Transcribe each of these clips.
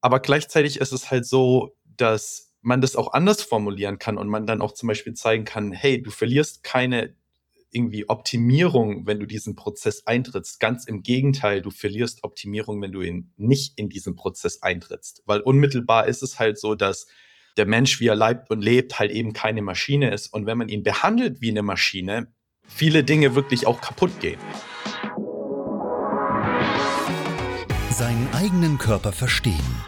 Aber gleichzeitig ist es halt so, dass man das auch anders formulieren kann und man dann auch zum Beispiel zeigen kann, hey, du verlierst keine irgendwie Optimierung, wenn du diesen Prozess eintrittst. Ganz im Gegenteil, du verlierst Optimierung, wenn du in, nicht in diesen Prozess eintrittst. Weil unmittelbar ist es halt so, dass der Mensch, wie er leibt und lebt, halt eben keine Maschine ist. Und wenn man ihn behandelt wie eine Maschine, viele Dinge wirklich auch kaputt gehen. Seinen eigenen Körper verstehen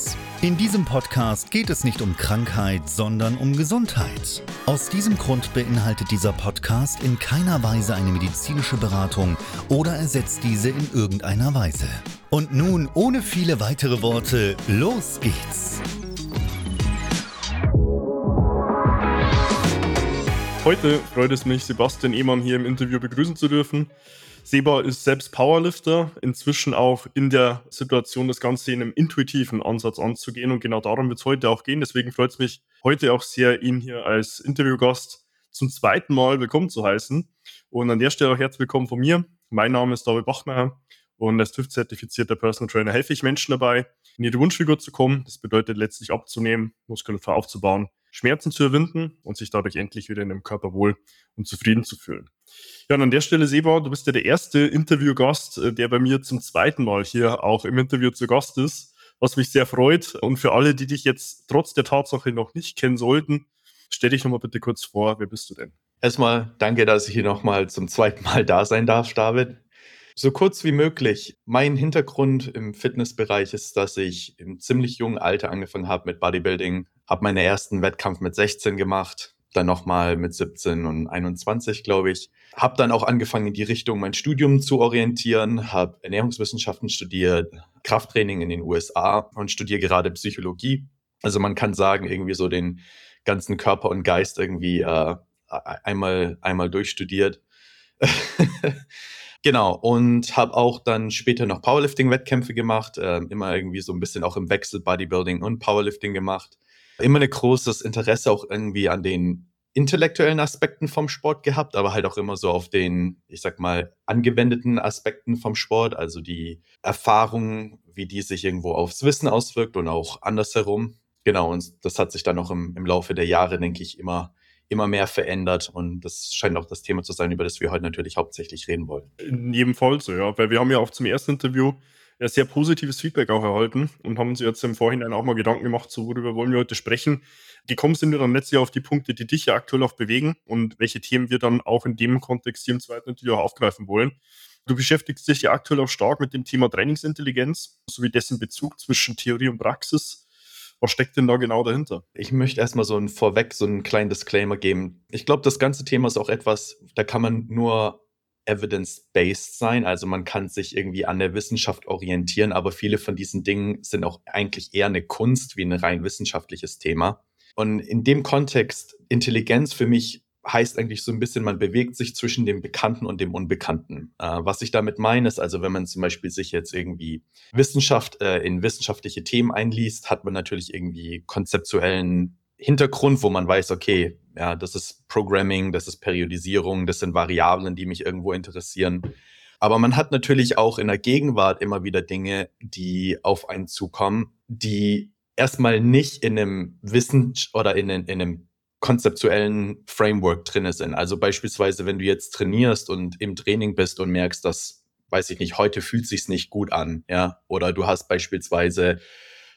In diesem Podcast geht es nicht um Krankheit, sondern um Gesundheit. Aus diesem Grund beinhaltet dieser Podcast in keiner Weise eine medizinische Beratung oder ersetzt diese in irgendeiner Weise. Und nun, ohne viele weitere Worte, los geht's! Heute freut es mich, Sebastian Ehmann hier im Interview begrüßen zu dürfen. Seba ist selbst Powerlifter, inzwischen auch in der Situation, das Ganze in einem intuitiven Ansatz anzugehen. Und genau darum wird es heute auch gehen. Deswegen freut es mich heute auch sehr, ihn hier als Interviewgast zum zweiten Mal willkommen zu heißen. Und an der Stelle auch herzlich willkommen von mir. Mein Name ist David Bachmeier und als TÜV-zertifizierter Personal Trainer helfe ich Menschen dabei, in ihre Wunschfigur zu kommen. Das bedeutet letztlich abzunehmen, Muskulatur aufzubauen, Schmerzen zu überwinden und sich dadurch endlich wieder in dem Körper wohl und zufrieden zu fühlen. Ja, und an der Stelle, Seba, du bist ja der erste Interviewgast, äh, der bei mir zum zweiten Mal hier auch im Interview zu Gast ist, was mich sehr freut. Und für alle, die dich jetzt trotz der Tatsache noch nicht kennen sollten, stell dich nochmal bitte kurz vor, wer bist du denn? Erstmal danke, dass ich hier nochmal zum zweiten Mal da sein darf, David. So kurz wie möglich. Mein Hintergrund im Fitnessbereich ist, dass ich im ziemlich jungen Alter angefangen habe mit Bodybuilding, habe meinen ersten Wettkampf mit 16 gemacht, dann nochmal mit 17 und 21, glaube ich. Habe dann auch angefangen, in die Richtung mein Studium zu orientieren, habe Ernährungswissenschaften studiert, Krafttraining in den USA und studiere gerade Psychologie. Also man kann sagen, irgendwie so den ganzen Körper und Geist irgendwie äh, einmal, einmal durchstudiert. genau, und habe auch dann später noch Powerlifting-Wettkämpfe gemacht, äh, immer irgendwie so ein bisschen auch im Wechsel Bodybuilding und Powerlifting gemacht immer ein großes Interesse auch irgendwie an den intellektuellen Aspekten vom Sport gehabt, aber halt auch immer so auf den, ich sag mal, angewendeten Aspekten vom Sport, also die Erfahrung, wie die sich irgendwo aufs Wissen auswirkt und auch andersherum. Genau, und das hat sich dann auch im, im Laufe der Jahre, denke ich, immer, immer mehr verändert. Und das scheint auch das Thema zu sein, über das wir heute natürlich hauptsächlich reden wollen. In jedem Fall so, ja, weil wir haben ja auch zum ersten Interview sehr positives Feedback auch erhalten und haben uns jetzt im Vorhinein auch mal Gedanken gemacht, so worüber wollen wir heute sprechen. Gekommen sind wir dann letztlich auf die Punkte, die dich ja aktuell auch bewegen und welche Themen wir dann auch in dem Kontext hier im zweiten Interview auch aufgreifen wollen. Du beschäftigst dich ja aktuell auch stark mit dem Thema Trainingsintelligenz sowie dessen Bezug zwischen Theorie und Praxis. Was steckt denn da genau dahinter? Ich möchte erstmal so ein vorweg so einen kleinen Disclaimer geben. Ich glaube, das ganze Thema ist auch etwas, da kann man nur evidence-based sein. Also man kann sich irgendwie an der Wissenschaft orientieren, aber viele von diesen Dingen sind auch eigentlich eher eine Kunst wie ein rein wissenschaftliches Thema. Und in dem Kontext, Intelligenz für mich heißt eigentlich so ein bisschen, man bewegt sich zwischen dem Bekannten und dem Unbekannten. Äh, was ich damit meine, ist also, wenn man zum Beispiel sich jetzt irgendwie Wissenschaft äh, in wissenschaftliche Themen einliest, hat man natürlich irgendwie konzeptuellen Hintergrund, wo man weiß, okay, ja, das ist Programming, das ist Periodisierung, das sind Variablen, die mich irgendwo interessieren. Aber man hat natürlich auch in der Gegenwart immer wieder Dinge, die auf einen zukommen, die erstmal nicht in einem Wissen oder in, in einem konzeptuellen Framework drin sind. Also beispielsweise, wenn du jetzt trainierst und im Training bist und merkst, dass, weiß ich nicht, heute fühlt sich's nicht gut an, ja, oder du hast beispielsweise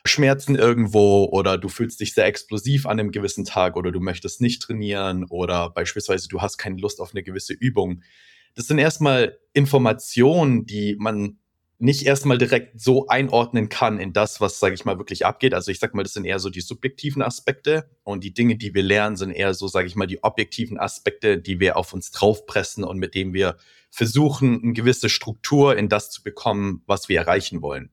Schmerzen irgendwo oder du fühlst dich sehr explosiv an einem gewissen Tag oder du möchtest nicht trainieren oder beispielsweise du hast keine Lust auf eine gewisse Übung. Das sind erstmal Informationen, die man nicht erstmal direkt so einordnen kann in das, was, sage ich mal, wirklich abgeht. Also ich sag mal, das sind eher so die subjektiven Aspekte und die Dinge, die wir lernen, sind eher so, sage ich mal, die objektiven Aspekte, die wir auf uns draufpressen und mit denen wir versuchen, eine gewisse Struktur in das zu bekommen, was wir erreichen wollen.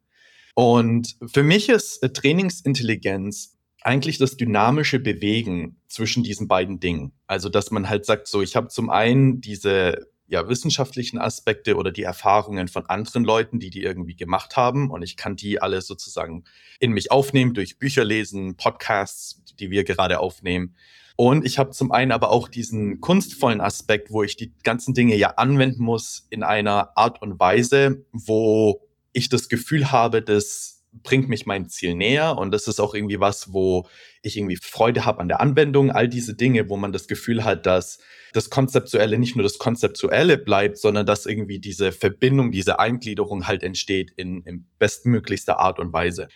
Und für mich ist äh, Trainingsintelligenz eigentlich das dynamische Bewegen zwischen diesen beiden Dingen. Also, dass man halt sagt, so, ich habe zum einen diese ja, wissenschaftlichen Aspekte oder die Erfahrungen von anderen Leuten, die die irgendwie gemacht haben. Und ich kann die alle sozusagen in mich aufnehmen durch Bücher lesen, Podcasts, die wir gerade aufnehmen. Und ich habe zum einen aber auch diesen kunstvollen Aspekt, wo ich die ganzen Dinge ja anwenden muss in einer Art und Weise, wo ich das Gefühl habe, das bringt mich mein Ziel näher und das ist auch irgendwie was, wo ich irgendwie Freude habe an der Anwendung, all diese Dinge, wo man das Gefühl hat, dass das Konzeptuelle nicht nur das Konzeptuelle bleibt, sondern dass irgendwie diese Verbindung, diese Eingliederung halt entsteht in, in bestmöglichster Art und Weise.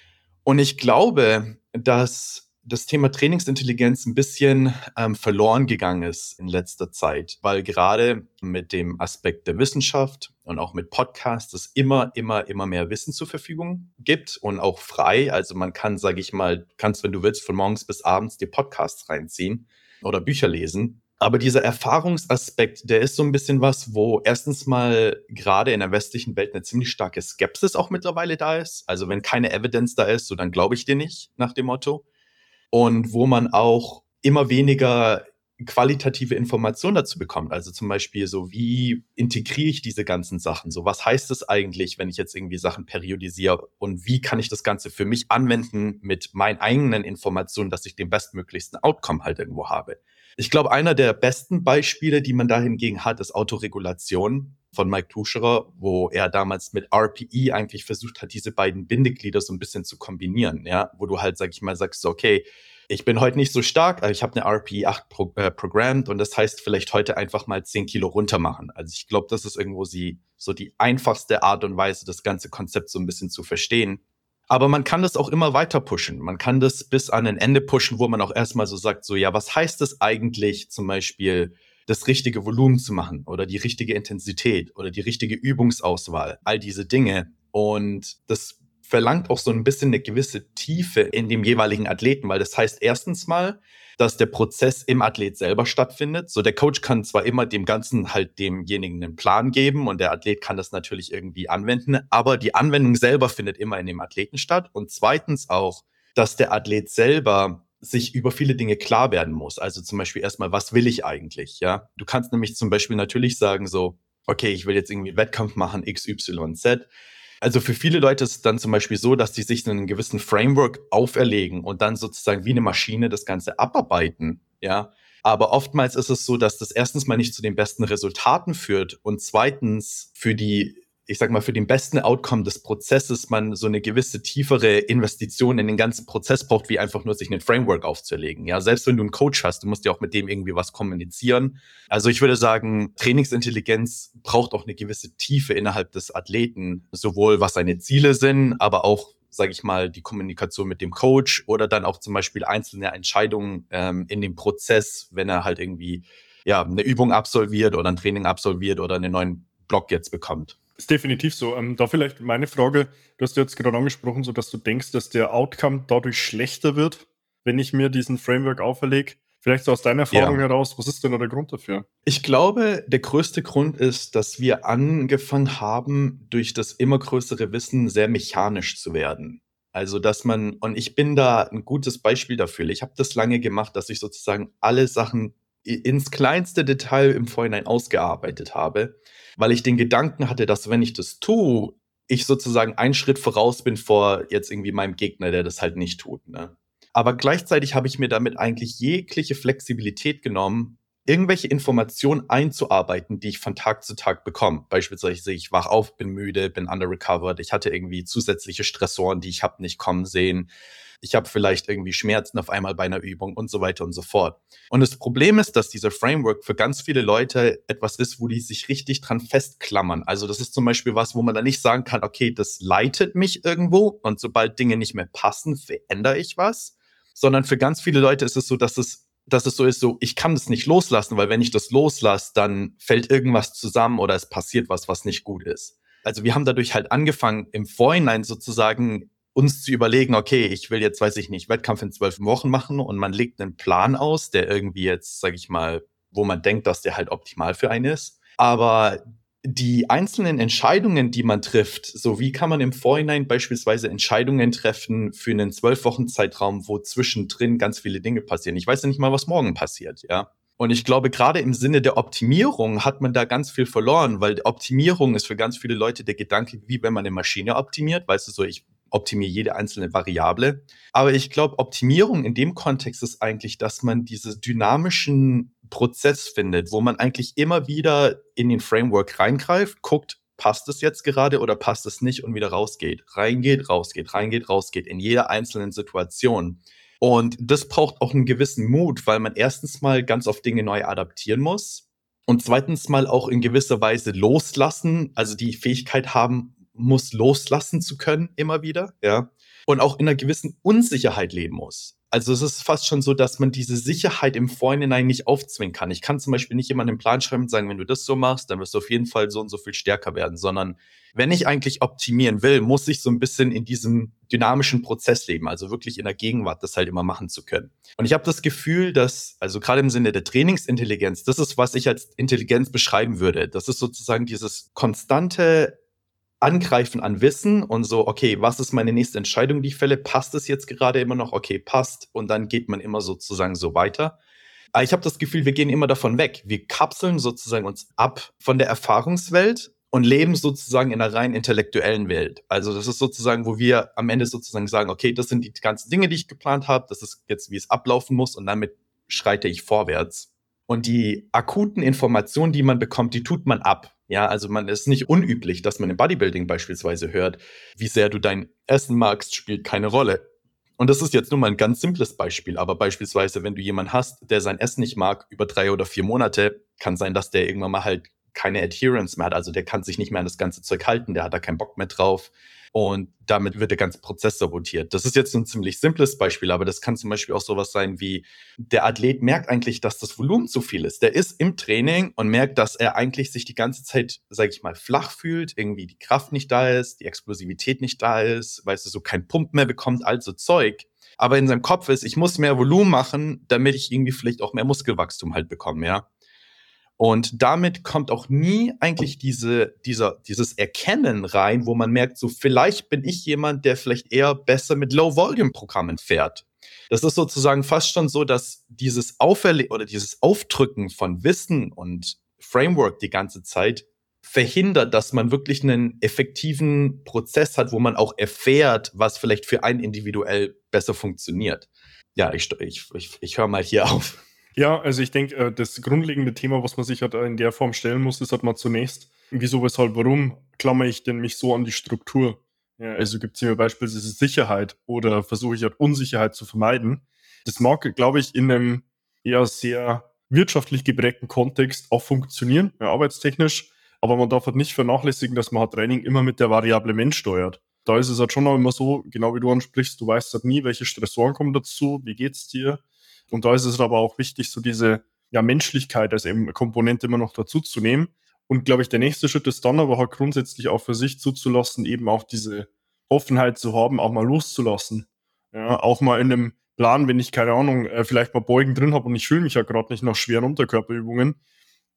Und ich glaube, dass das Thema Trainingsintelligenz ein bisschen ähm, verloren gegangen ist in letzter Zeit, weil gerade mit dem Aspekt der Wissenschaft und auch mit Podcasts es immer, immer, immer mehr Wissen zur Verfügung gibt und auch frei. Also man kann, sage ich mal, kannst, wenn du willst, von morgens bis abends die Podcasts reinziehen oder Bücher lesen. Aber dieser Erfahrungsaspekt, der ist so ein bisschen was, wo erstens mal gerade in der westlichen Welt eine ziemlich starke Skepsis auch mittlerweile da ist. Also wenn keine Evidenz da ist, so dann glaube ich dir nicht, nach dem Motto und wo man auch immer weniger qualitative Informationen dazu bekommt. Also zum Beispiel so, wie integriere ich diese ganzen Sachen? So, was heißt es eigentlich, wenn ich jetzt irgendwie Sachen periodisiere und wie kann ich das Ganze für mich anwenden mit meinen eigenen Informationen, dass ich den bestmöglichsten Outcome halt irgendwo habe? Ich glaube, einer der besten Beispiele, die man da hingegen hat, ist Autoregulation von Mike Tuscherer, wo er damals mit RPE eigentlich versucht hat, diese beiden Bindeglieder so ein bisschen zu kombinieren, ja, wo du halt, sag ich mal, sagst, okay, ich bin heute nicht so stark, aber ich habe eine RPE 8 pro, äh, programmed und das heißt vielleicht heute einfach mal 10 Kilo runter machen. Also ich glaube, das ist irgendwo sie, so die einfachste Art und Weise, das ganze Konzept so ein bisschen zu verstehen. Aber man kann das auch immer weiter pushen. Man kann das bis an ein Ende pushen, wo man auch erstmal so sagt, so ja, was heißt es eigentlich zum Beispiel, das richtige Volumen zu machen oder die richtige Intensität oder die richtige Übungsauswahl, all diese Dinge. Und das verlangt auch so ein bisschen eine gewisse Tiefe in dem jeweiligen Athleten, weil das heißt erstens mal, dass der Prozess im Athlet selber stattfindet. So der Coach kann zwar immer dem Ganzen halt demjenigen einen Plan geben und der Athlet kann das natürlich irgendwie anwenden, aber die Anwendung selber findet immer in dem Athleten statt. Und zweitens auch, dass der Athlet selber sich über viele Dinge klar werden muss. Also zum Beispiel erstmal, was will ich eigentlich? Ja, du kannst nämlich zum Beispiel natürlich sagen so, okay, ich will jetzt irgendwie Wettkampf machen, X, Y, Z. Also für viele Leute ist es dann zum Beispiel so, dass die sich einen gewissen Framework auferlegen und dann sozusagen wie eine Maschine das Ganze abarbeiten. Ja, aber oftmals ist es so, dass das erstens mal nicht zu den besten Resultaten führt und zweitens für die ich sag mal, für den besten Outcome des Prozesses man so eine gewisse tiefere Investition in den ganzen Prozess braucht, wie einfach nur sich einen Framework aufzulegen. Ja, selbst wenn du einen Coach hast, du musst ja auch mit dem irgendwie was kommunizieren. Also ich würde sagen, Trainingsintelligenz braucht auch eine gewisse Tiefe innerhalb des Athleten, sowohl was seine Ziele sind, aber auch sage ich mal, die Kommunikation mit dem Coach oder dann auch zum Beispiel einzelne Entscheidungen ähm, in dem Prozess, wenn er halt irgendwie ja eine Übung absolviert oder ein Training absolviert oder einen neuen Block jetzt bekommt. Ist definitiv so. Ähm, da vielleicht meine Frage, du hast jetzt gerade angesprochen, so dass du denkst, dass der Outcome dadurch schlechter wird, wenn ich mir diesen Framework auferlege. Vielleicht so aus deiner Erfahrung ja. heraus, was ist denn da der Grund dafür? Ich glaube, der größte Grund ist, dass wir angefangen haben, durch das immer größere Wissen sehr mechanisch zu werden. Also, dass man, und ich bin da ein gutes Beispiel dafür. Ich habe das lange gemacht, dass ich sozusagen alle Sachen ins kleinste Detail im Vorhinein ausgearbeitet habe weil ich den Gedanken hatte, dass wenn ich das tue, ich sozusagen einen Schritt voraus bin vor jetzt irgendwie meinem Gegner, der das halt nicht tut. Ne? Aber gleichzeitig habe ich mir damit eigentlich jegliche Flexibilität genommen, irgendwelche Informationen einzuarbeiten, die ich von Tag zu Tag bekomme. Beispielsweise ich wach auf, bin müde, bin under recovered, ich hatte irgendwie zusätzliche Stressoren, die ich habe nicht kommen sehen. Ich habe vielleicht irgendwie Schmerzen auf einmal bei einer Übung und so weiter und so fort. Und das Problem ist, dass dieser Framework für ganz viele Leute etwas ist, wo die sich richtig dran festklammern. Also das ist zum Beispiel was, wo man dann nicht sagen kann, okay, das leitet mich irgendwo und sobald Dinge nicht mehr passen, verändere ich was. Sondern für ganz viele Leute ist es so, dass es dass es so ist, so, ich kann das nicht loslassen, weil wenn ich das loslasse, dann fällt irgendwas zusammen oder es passiert was, was nicht gut ist. Also wir haben dadurch halt angefangen, im Vorhinein sozusagen uns zu überlegen, okay, ich will jetzt, weiß ich nicht, Wettkampf in zwölf Wochen machen und man legt einen Plan aus, der irgendwie jetzt, sage ich mal, wo man denkt, dass der halt optimal für einen ist. Aber die einzelnen Entscheidungen, die man trifft, so wie kann man im Vorhinein beispielsweise Entscheidungen treffen für einen zwölf Wochen Zeitraum, wo zwischendrin ganz viele Dinge passieren. Ich weiß ja nicht mal, was morgen passiert, ja. Und ich glaube, gerade im Sinne der Optimierung hat man da ganz viel verloren, weil Optimierung ist für ganz viele Leute der Gedanke, wie wenn man eine Maschine optimiert. Weißt du, so ich optimiere jede einzelne Variable. Aber ich glaube, Optimierung in dem Kontext ist eigentlich, dass man diese dynamischen Prozess findet, wo man eigentlich immer wieder in den Framework reingreift, guckt, passt es jetzt gerade oder passt es nicht und wieder rausgeht. Reingeht, rausgeht, reingeht, rausgeht in jeder einzelnen Situation. Und das braucht auch einen gewissen Mut, weil man erstens mal ganz oft Dinge neu adaptieren muss und zweitens mal auch in gewisser Weise loslassen, also die Fähigkeit haben muss, loslassen zu können immer wieder, ja. Und auch in einer gewissen Unsicherheit leben muss. Also es ist fast schon so, dass man diese Sicherheit im Vorhinein nicht aufzwingen kann. Ich kann zum Beispiel nicht jemandem einen Plan schreiben und sagen, wenn du das so machst, dann wirst du auf jeden Fall so und so viel stärker werden, sondern wenn ich eigentlich optimieren will, muss ich so ein bisschen in diesem dynamischen Prozess leben, also wirklich in der Gegenwart das halt immer machen zu können. Und ich habe das Gefühl, dass, also gerade im Sinne der Trainingsintelligenz, das ist, was ich als Intelligenz beschreiben würde. Das ist sozusagen dieses konstante Angreifen an Wissen und so, okay, was ist meine nächste Entscheidung, die ich fälle? Passt es jetzt gerade immer noch? Okay, passt. Und dann geht man immer sozusagen so weiter. Aber ich habe das Gefühl, wir gehen immer davon weg. Wir kapseln sozusagen uns ab von der Erfahrungswelt und leben sozusagen in einer rein intellektuellen Welt. Also das ist sozusagen, wo wir am Ende sozusagen sagen, okay, das sind die ganzen Dinge, die ich geplant habe, das ist jetzt, wie es ablaufen muss und damit schreite ich vorwärts. Und die akuten Informationen, die man bekommt, die tut man ab. Ja, also man ist nicht unüblich, dass man im Bodybuilding beispielsweise hört, wie sehr du dein Essen magst, spielt keine Rolle. Und das ist jetzt nur mal ein ganz simples Beispiel, aber beispielsweise, wenn du jemanden hast, der sein Essen nicht mag, über drei oder vier Monate, kann sein, dass der irgendwann mal halt keine Adherence mehr hat. Also der kann sich nicht mehr an das ganze Zeug halten, der hat da keinen Bock mehr drauf. Und damit wird der ganze Prozess sabotiert. Das ist jetzt ein ziemlich simples Beispiel, aber das kann zum Beispiel auch sowas sein wie, der Athlet merkt eigentlich, dass das Volumen zu viel ist. Der ist im Training und merkt, dass er eigentlich sich die ganze Zeit, sage ich mal, flach fühlt, irgendwie die Kraft nicht da ist, die Explosivität nicht da ist, weißt du, so kein Pump mehr bekommt, also Zeug. Aber in seinem Kopf ist, ich muss mehr Volumen machen, damit ich irgendwie vielleicht auch mehr Muskelwachstum halt bekomme, ja. Und damit kommt auch nie eigentlich diese, dieser, dieses Erkennen rein, wo man merkt, so vielleicht bin ich jemand, der vielleicht eher besser mit Low-Volume-Programmen fährt. Das ist sozusagen fast schon so, dass dieses Auferle oder dieses Aufdrücken von Wissen und Framework die ganze Zeit verhindert, dass man wirklich einen effektiven Prozess hat, wo man auch erfährt, was vielleicht für einen individuell besser funktioniert. Ja, ich, ich, ich, ich höre mal hier auf. Ja, also ich denke, äh, das grundlegende Thema, was man sich halt in der Form stellen muss, ist halt mal zunächst, wieso, weshalb, warum klammer ich denn mich so an die Struktur? Ja, also gibt es hier beispielsweise Sicherheit oder versuche ich halt Unsicherheit zu vermeiden. Das mag, glaube ich, in einem eher sehr wirtschaftlich geprägten Kontext auch funktionieren, ja, arbeitstechnisch. Aber man darf halt nicht vernachlässigen, dass man halt Training immer mit der Variable Mensch steuert. Da ist es halt schon auch immer so, genau wie du ansprichst, du weißt halt nie, welche Stressoren kommen dazu, wie geht's dir, und da ist es aber auch wichtig, so diese ja, Menschlichkeit als eben Komponente immer noch dazu zu nehmen. Und glaube ich, der nächste Schritt ist dann aber halt grundsätzlich auch für sich zuzulassen, eben auch diese Offenheit zu haben, auch mal loszulassen. Ja, auch mal in einem Plan, wenn ich keine Ahnung, äh, vielleicht mal Beugen drin habe und ich fühle mich ja gerade nicht nach schweren Unterkörperübungen,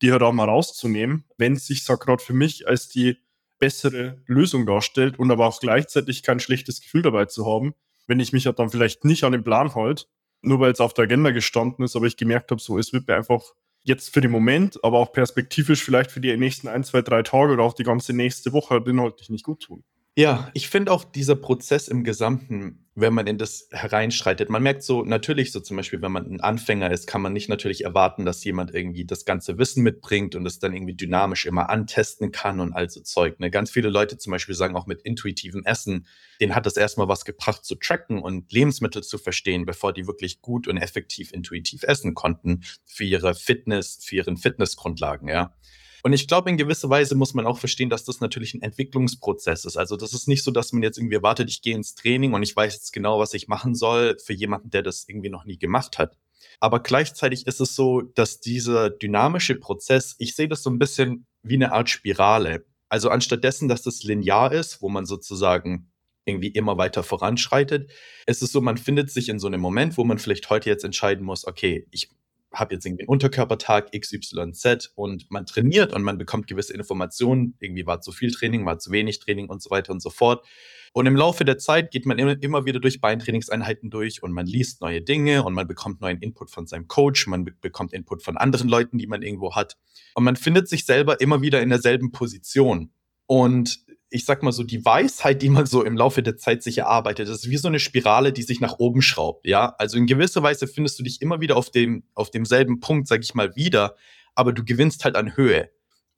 die halt auch mal rauszunehmen, wenn es sich gerade für mich als die bessere Lösung darstellt und aber auch gleichzeitig kein schlechtes Gefühl dabei zu haben, wenn ich mich halt dann vielleicht nicht an den Plan halte, nur weil es auf der Agenda gestanden ist, aber ich gemerkt habe, so, es wird mir einfach jetzt für den Moment, aber auch perspektivisch vielleicht für die nächsten ein, zwei, drei Tage oder auch die ganze nächste Woche inhaltlich nicht gut tun. Ja, ich finde auch dieser Prozess im Gesamten, wenn man in das hereinschreitet. Man merkt so, natürlich so zum Beispiel, wenn man ein Anfänger ist, kann man nicht natürlich erwarten, dass jemand irgendwie das ganze Wissen mitbringt und es dann irgendwie dynamisch immer antesten kann und all so Zeug. Ne? Ganz viele Leute zum Beispiel sagen auch mit intuitivem Essen, denen hat es erstmal was gebracht zu tracken und Lebensmittel zu verstehen, bevor die wirklich gut und effektiv intuitiv essen konnten für ihre Fitness, für ihren Fitnessgrundlagen, ja. Und ich glaube, in gewisser Weise muss man auch verstehen, dass das natürlich ein Entwicklungsprozess ist. Also das ist nicht so, dass man jetzt irgendwie erwartet, ich gehe ins Training und ich weiß jetzt genau, was ich machen soll für jemanden, der das irgendwie noch nie gemacht hat. Aber gleichzeitig ist es so, dass dieser dynamische Prozess, ich sehe das so ein bisschen wie eine Art Spirale. Also anstatt dessen, dass das linear ist, wo man sozusagen irgendwie immer weiter voranschreitet, ist es so, man findet sich in so einem Moment, wo man vielleicht heute jetzt entscheiden muss, okay, ich habe jetzt irgendwie einen Unterkörpertag XYZ und man trainiert und man bekommt gewisse Informationen. Irgendwie war zu viel Training, war zu wenig Training und so weiter und so fort. Und im Laufe der Zeit geht man immer, wieder durch Beintrainingseinheiten durch und man liest neue Dinge und man bekommt neuen Input von seinem Coach, man be bekommt Input von anderen Leuten, die man irgendwo hat. Und man findet sich selber immer wieder in derselben Position. Und ich sag mal so, die Weisheit, die man so im Laufe der Zeit sich erarbeitet, das ist wie so eine Spirale, die sich nach oben schraubt, ja. Also in gewisser Weise findest du dich immer wieder auf dem, auf demselben Punkt, sag ich mal, wieder, aber du gewinnst halt an Höhe.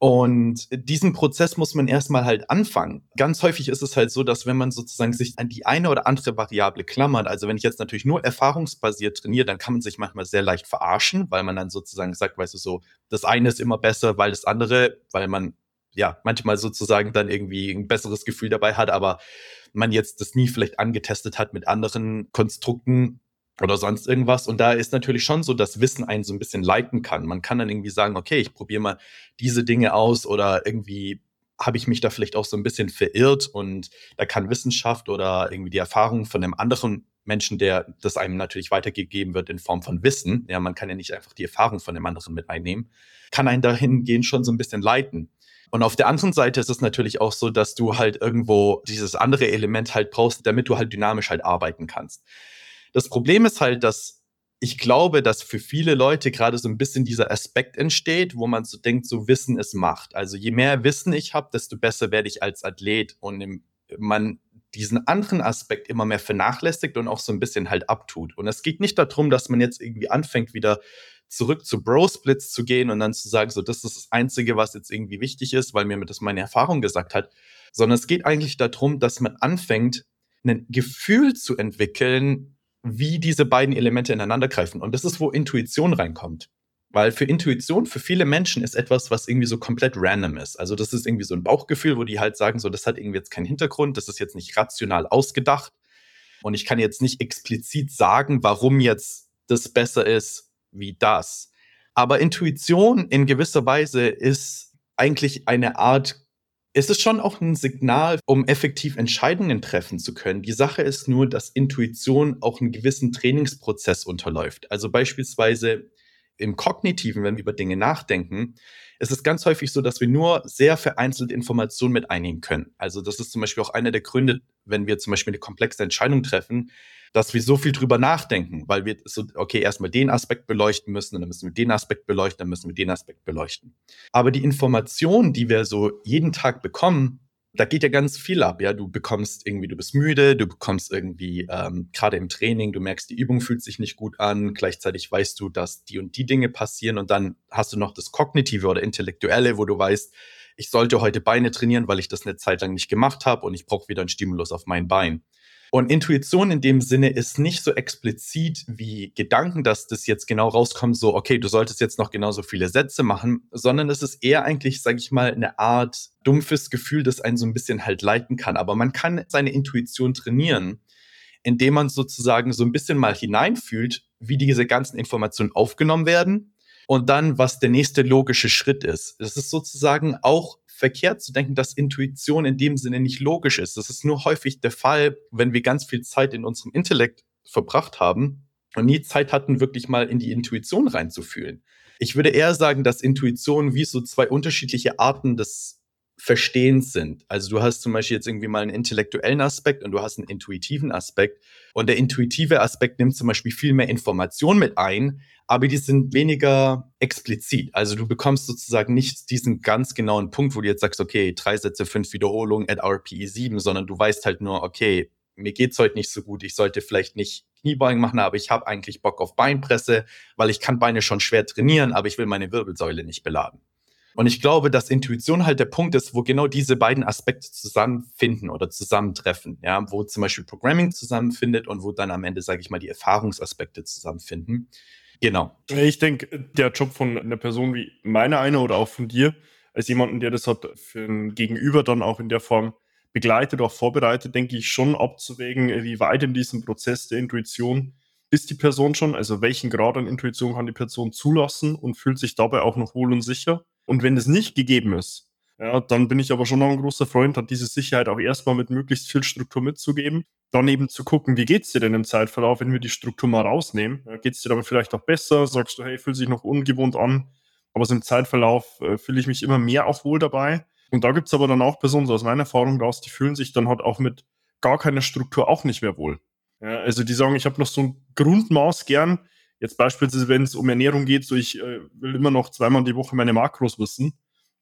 Und diesen Prozess muss man erstmal halt anfangen. Ganz häufig ist es halt so, dass wenn man sozusagen sich an die eine oder andere Variable klammert, also wenn ich jetzt natürlich nur erfahrungsbasiert trainiere, dann kann man sich manchmal sehr leicht verarschen, weil man dann sozusagen sagt, weißt du so, das eine ist immer besser, weil das andere, weil man ja, manchmal sozusagen dann irgendwie ein besseres Gefühl dabei hat, aber man jetzt das nie vielleicht angetestet hat mit anderen Konstrukten oder sonst irgendwas. Und da ist natürlich schon so, dass Wissen einen so ein bisschen leiten kann. Man kann dann irgendwie sagen, okay, ich probiere mal diese Dinge aus oder irgendwie habe ich mich da vielleicht auch so ein bisschen verirrt und da kann Wissenschaft oder irgendwie die Erfahrung von einem anderen Menschen, der das einem natürlich weitergegeben wird in Form von Wissen, ja, man kann ja nicht einfach die Erfahrung von dem anderen mit einnehmen, kann einen dahingehend schon so ein bisschen leiten. Und auf der anderen Seite ist es natürlich auch so, dass du halt irgendwo dieses andere Element halt brauchst, damit du halt dynamisch halt arbeiten kannst. Das Problem ist halt, dass ich glaube, dass für viele Leute gerade so ein bisschen dieser Aspekt entsteht, wo man so denkt, so Wissen ist Macht. Also je mehr Wissen ich habe, desto besser werde ich als Athlet und man diesen anderen Aspekt immer mehr vernachlässigt und auch so ein bisschen halt abtut. Und es geht nicht darum, dass man jetzt irgendwie anfängt, wieder zurück zu Bro-Splits zu gehen und dann zu sagen, so, das ist das Einzige, was jetzt irgendwie wichtig ist, weil mir das meine Erfahrung gesagt hat, sondern es geht eigentlich darum, dass man anfängt, ein Gefühl zu entwickeln, wie diese beiden Elemente ineinander greifen. Und das ist, wo Intuition reinkommt. Weil für Intuition, für viele Menschen ist etwas, was irgendwie so komplett random ist. Also das ist irgendwie so ein Bauchgefühl, wo die halt sagen, so, das hat irgendwie jetzt keinen Hintergrund, das ist jetzt nicht rational ausgedacht. Und ich kann jetzt nicht explizit sagen, warum jetzt das besser ist wie das. Aber Intuition in gewisser Weise ist eigentlich eine Art, es ist schon auch ein Signal, um effektiv Entscheidungen treffen zu können. Die Sache ist nur, dass Intuition auch einen gewissen Trainingsprozess unterläuft. Also beispielsweise im Kognitiven, wenn wir über Dinge nachdenken, ist es ganz häufig so, dass wir nur sehr vereinzelte Informationen mit einnehmen können. Also das ist zum Beispiel auch einer der Gründe, wenn wir zum Beispiel eine komplexe Entscheidung treffen, dass wir so viel drüber nachdenken, weil wir so, okay, erstmal den Aspekt beleuchten müssen, dann müssen wir den Aspekt beleuchten, dann müssen wir den Aspekt beleuchten. Aber die Informationen, die wir so jeden Tag bekommen, da geht ja ganz viel ab, ja. Du bekommst irgendwie, du bist müde, du bekommst irgendwie, ähm, gerade im Training, du merkst, die Übung fühlt sich nicht gut an, gleichzeitig weißt du, dass die und die Dinge passieren und dann hast du noch das Kognitive oder Intellektuelle, wo du weißt, ich sollte heute Beine trainieren, weil ich das eine Zeit lang nicht gemacht habe und ich brauche wieder einen Stimulus auf mein Bein. Und Intuition in dem Sinne ist nicht so explizit wie Gedanken, dass das jetzt genau rauskommt, so, okay, du solltest jetzt noch genauso viele Sätze machen, sondern es ist eher eigentlich, sage ich mal, eine Art dumpfes Gefühl, das einen so ein bisschen halt leiten kann. Aber man kann seine Intuition trainieren, indem man sozusagen so ein bisschen mal hineinfühlt, wie diese ganzen Informationen aufgenommen werden und dann, was der nächste logische Schritt ist. Das ist sozusagen auch verkehrt zu denken, dass Intuition in dem Sinne nicht logisch ist. Das ist nur häufig der Fall, wenn wir ganz viel Zeit in unserem Intellekt verbracht haben und nie Zeit hatten, wirklich mal in die Intuition reinzufühlen. Ich würde eher sagen, dass Intuition wie so zwei unterschiedliche Arten des Verstehens sind. Also du hast zum Beispiel jetzt irgendwie mal einen intellektuellen Aspekt und du hast einen intuitiven Aspekt. Und der intuitive Aspekt nimmt zum Beispiel viel mehr Information mit ein, aber die sind weniger explizit. Also du bekommst sozusagen nicht diesen ganz genauen Punkt, wo du jetzt sagst, okay, drei Sätze, fünf Wiederholungen at RPE 7, sondern du weißt halt nur, okay, mir geht's heute nicht so gut, ich sollte vielleicht nicht Kniebeugen machen, aber ich habe eigentlich Bock auf Beinpresse, weil ich kann Beine schon schwer trainieren, aber ich will meine Wirbelsäule nicht beladen. Und ich glaube, dass Intuition halt der Punkt ist, wo genau diese beiden Aspekte zusammenfinden oder zusammentreffen, ja, wo zum Beispiel Programming zusammenfindet und wo dann am Ende, sage ich mal, die Erfahrungsaspekte zusammenfinden. Genau. Ich denke, der Job von einer Person wie meiner einer oder auch von dir, als jemanden, der das hat für ein Gegenüber dann auch in der Form begleitet, auch vorbereitet, denke ich schon abzuwägen, wie weit in diesem Prozess der Intuition ist die Person schon, also welchen Grad an Intuition kann die Person zulassen und fühlt sich dabei auch noch wohl und sicher. Und wenn es nicht gegeben ist, ja, dann bin ich aber schon noch ein großer Freund, hat diese Sicherheit auch erstmal mit möglichst viel Struktur mitzugeben. Dann eben zu gucken, wie geht's dir denn im Zeitverlauf, wenn wir die Struktur mal rausnehmen? Ja, geht's dir damit vielleicht auch besser? Sagst du, hey, fühlt sich noch ungewohnt an? Aber so im Zeitverlauf äh, fühle ich mich immer mehr auch wohl dabei. Und da gibt's aber dann auch Personen, so aus meiner Erfahrung raus, die fühlen sich dann halt auch mit gar keiner Struktur auch nicht mehr wohl. Ja, also die sagen, ich habe noch so ein Grundmaß gern. Jetzt beispielsweise, wenn es um Ernährung geht, so ich äh, will immer noch zweimal die Woche meine Makros wissen.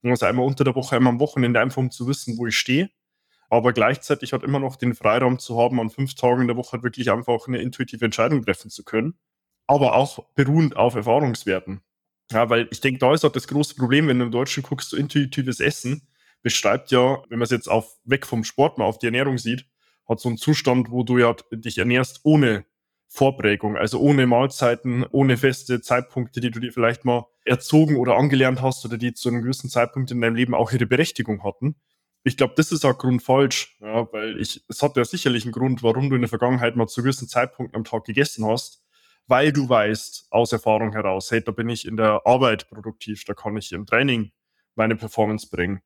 Also einmal unter der Woche, einmal am Wochenende, einfach um zu wissen, wo ich stehe. Aber gleichzeitig hat immer noch den Freiraum zu haben, an fünf Tagen in der Woche wirklich einfach eine intuitive Entscheidung treffen zu können. Aber auch beruhend auf Erfahrungswerten. Ja, weil ich denke, da ist auch das große Problem, wenn du im Deutschen guckst, so intuitives Essen beschreibt ja, wenn man es jetzt auf, weg vom Sport mal auf die Ernährung sieht, hat so einen Zustand, wo du ja dich ernährst ohne Vorprägung, also ohne Mahlzeiten, ohne feste Zeitpunkte, die du dir vielleicht mal erzogen oder angelernt hast oder die zu einem gewissen Zeitpunkt in deinem Leben auch ihre Berechtigung hatten. Ich glaube, das ist auch grundfalsch, ja, weil ich, es hat ja sicherlich einen Grund, warum du in der Vergangenheit mal zu gewissen Zeitpunkten am Tag gegessen hast, weil du weißt aus Erfahrung heraus, hey, da bin ich in der Arbeit produktiv, da kann ich im Training meine Performance bringen